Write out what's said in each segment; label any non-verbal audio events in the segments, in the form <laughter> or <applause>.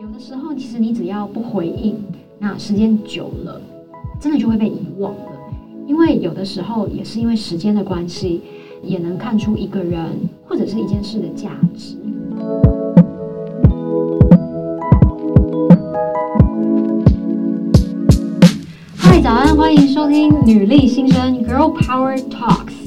有的时候，其实你只要不回应，那时间久了，真的就会被遗忘了。因为有的时候也是因为时间的关系，也能看出一个人或者是一件事的价值。嗨，早安，欢迎收听女力新生 Girl Power Talks，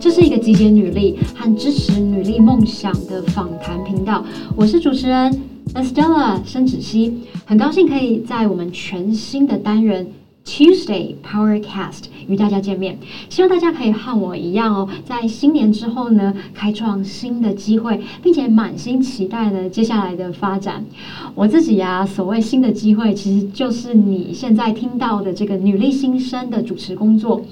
这是一个集结女力和支持女力梦想的访谈频道。我是主持人。Estella 申芷熙，很高兴可以在我们全新的单元 Tuesday Powercast 与大家见面。希望大家可以和我一样哦，在新年之后呢，开创新的机会，并且满心期待呢接下来的发展。我自己呀、所谓新的机会，其实就是你现在听到的这个女力新生的主持工作。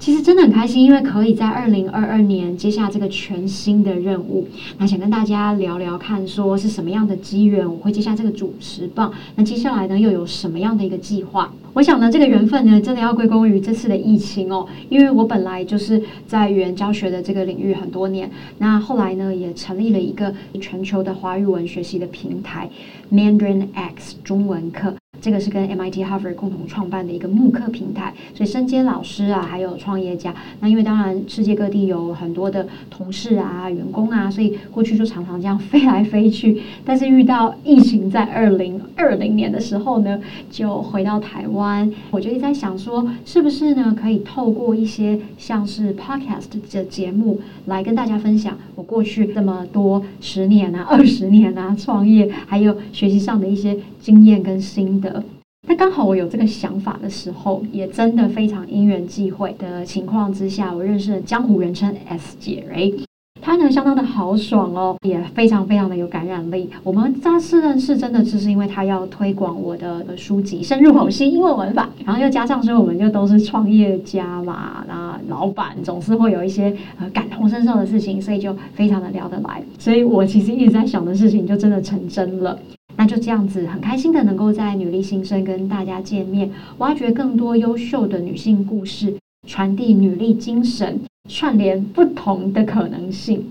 其实真的很开心，因为可以在二零二二年接下这个全新的任务。那想跟大家聊聊看，说是什么样的机缘，我会接下这个主持棒。那接下来呢，又有什么样的一个计划？我想呢，这个缘分呢，真的要归功于这次的疫情哦。因为我本来就是在语言教学的这个领域很多年，那后来呢，也成立了一个全球的华语文学习的平台 Mandarin X 中文课。这个是跟 MIT Harvard 共同创办的一个慕课平台，所以身兼老师啊，还有创业家。那因为当然世界各地有很多的同事啊、员工啊，所以过去就常常这样 <laughs> 飞来飞去。但是遇到疫情，在二零二零年的时候呢，就回到台湾。我就一直在想说，是不是呢，可以透过一些像是 Podcast 的节目来跟大家分享我过去这么多十年啊、二十年啊创业，还有学习上的一些经验跟心得。那刚好我有这个想法的时候，也真的非常因缘际会的情况之下，我认识了江湖人称 S 姐，哎，她呢相当的豪爽哦，也非常非常的有感染力。我们这次认识真的只是因为她要推广我的书籍《深入剖析英文文法》，然后又加上说我们就都是创业家嘛，然后老板总是会有一些呃感同身受的事情，所以就非常的聊得来。所以我其实一直在想的事情，就真的成真了。这样子，很开心的能够在女力新生跟大家见面，挖掘更多优秀的女性故事，传递女力精神，串联不同的可能性。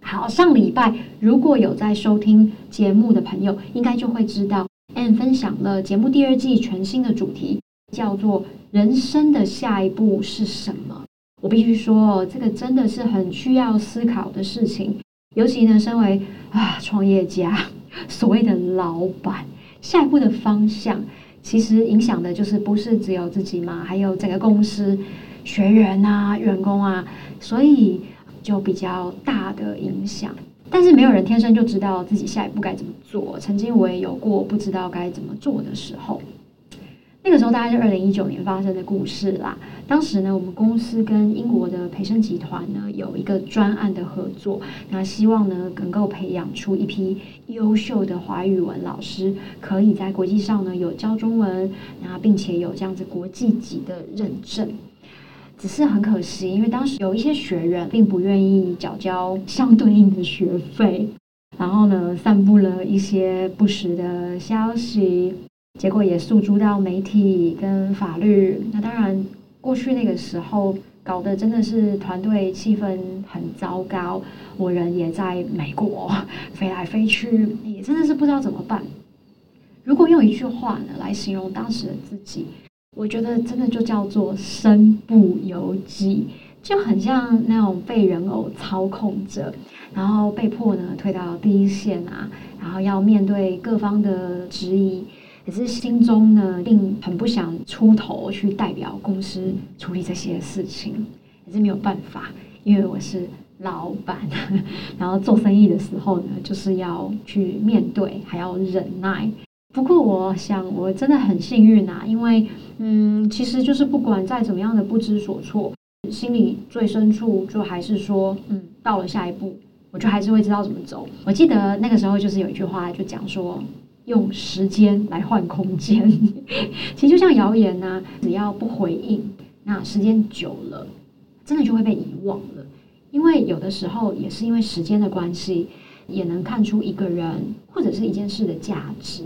好，上礼拜如果有在收听节目的朋友，应该就会知道，Ann 分享了节目第二季全新的主题，叫做“人生的下一步是什么”。我必须说，这个真的是很需要思考的事情，尤其呢，身为啊创业家。<laughs> 所谓的老板，下一步的方向，其实影响的就是不是只有自己嘛，还有整个公司、学员啊、员工啊，所以就比较大的影响。但是没有人天生就知道自己下一步该怎么做。曾经我也有过不知道该怎么做的时候。那个时候大概是二零一九年发生的故事啦。当时呢，我们公司跟英国的培生集团呢有一个专案的合作，那希望呢能够培养出一批优秀的华语文老师，可以在国际上呢有教中文，然后并且有这样子国际级的认证。只是很可惜，因为当时有一些学员并不愿意缴交相对应的学费，然后呢散布了一些不实的消息。结果也诉诸到媒体跟法律，那当然过去那个时候搞得真的是团队气氛很糟糕，我人也在美国 <laughs> 飞来飞去，也真的是不知道怎么办。如果用一句话呢来形容当时的自己，我觉得真的就叫做身不由己，就很像那种被人偶操控着，然后被迫呢退到第一线啊，然后要面对各方的质疑。可是心中呢，并很不想出头去代表公司处理这些事情，也是没有办法，因为我是老板，<laughs> 然后做生意的时候呢，就是要去面对，还要忍耐。不过我想，我真的很幸运啊，因为嗯，其实就是不管再怎么样的不知所措，心里最深处就还是说，嗯，到了下一步，我就还是会知道怎么走。我记得那个时候就是有一句话就讲说。用时间来换空间，<laughs> 其实就像谣言呐，只要不回应，那时间久了，真的就会被遗忘了。因为有的时候也是因为时间的关系，也能看出一个人或者是一件事的价值。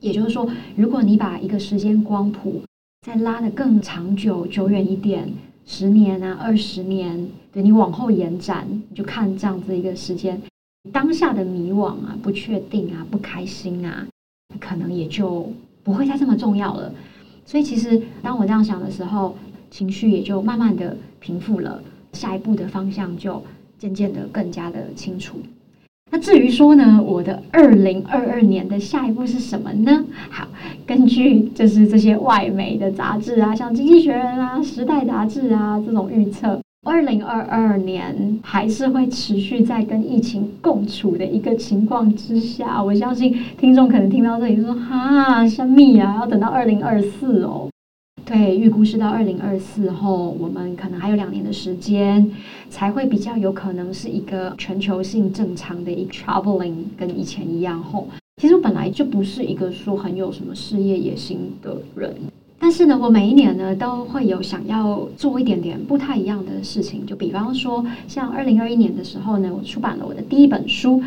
也就是说，如果你把一个时间光谱再拉得更长久、久远一点，十年啊、二十年，对，你往后延展，你就看这样子一个时间。当下的迷惘啊、不确定啊、不开心啊，可能也就不会再这么重要了。所以其实当我这样想的时候，情绪也就慢慢的平复了，下一步的方向就渐渐的更加的清楚。那至于说呢，我的二零二二年的下一步是什么呢？好，根据就是这些外媒的杂志啊，像《经济学人》啊、《时代》杂志啊这种预测，二零二二年还是会持续在跟疫情共处的一个情况之下。我相信听众可能听到这里就说：“哈，神秘呀？要等到二零二四哦。”对，预估是到二零二四后，我们可能还有两年的时间，才会比较有可能是一个全球性正常的一个 traveling，跟以前一样后。其实我本来就不是一个说很有什么事业野心的人，但是呢，我每一年呢都会有想要做一点点不太一样的事情。就比方说，像二零二一年的时候呢，我出版了我的第一本书。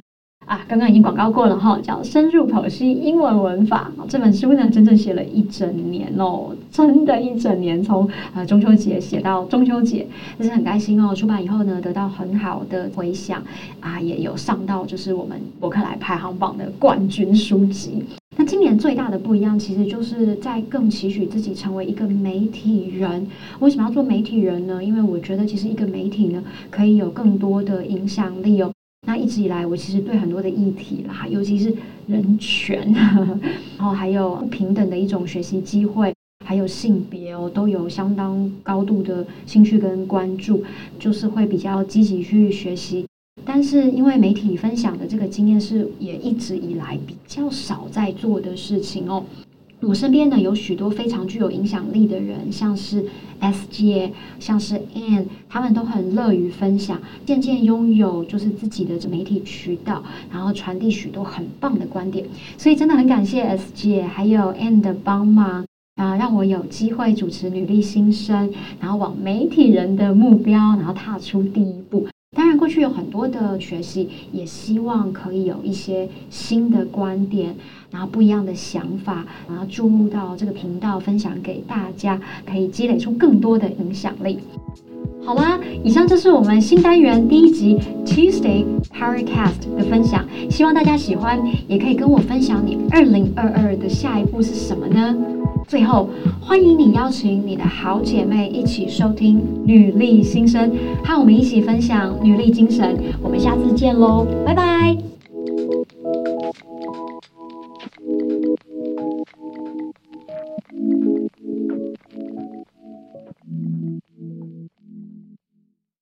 啊，刚刚已经广告过了哈，叫《深入剖析英文文法》。这本书呢，整整写了一整年哦，真的，一整年，从呃中秋节写到中秋节，但是很开心哦。出版以后呢，得到很好的回响啊，也有上到就是我们博客来排行榜的冠军书籍。今年最大的不一样，其实就是在更期许自己成为一个媒体人。为什么要做媒体人呢？因为我觉得其实一个媒体呢，可以有更多的影响力哦。那一直以来，我其实对很多的议题啦，尤其是人权，然后还有不平等的一种学习机会，还有性别哦，都有相当高度的兴趣跟关注，就是会比较积极去学习。但是因为媒体分享的这个经验是也一直以来比较少在做的事情哦。我身边呢有许多非常具有影响力的人，像是 S 姐，像是 Ann，他们都很乐于分享，渐渐拥有就是自己的媒体渠道，然后传递许多很棒的观点。所以真的很感谢 S 姐还有 Ann 的帮忙啊，让我有机会主持女力新生，然后往媒体人的目标，然后踏出第一步。去有很多的学习，也希望可以有一些新的观点，然后不一样的想法，然后注入到这个频道，分享给大家，可以积累出更多的影响力。好啦，以上就是我们新单元第一集 Tuesday Powercast 的分享，希望大家喜欢，也可以跟我分享你二零二二的下一步是什么呢？最后，欢迎你邀请你的好姐妹一起收听《女力新生》，和我们一起分享女力精神。我们下次见喽，拜拜。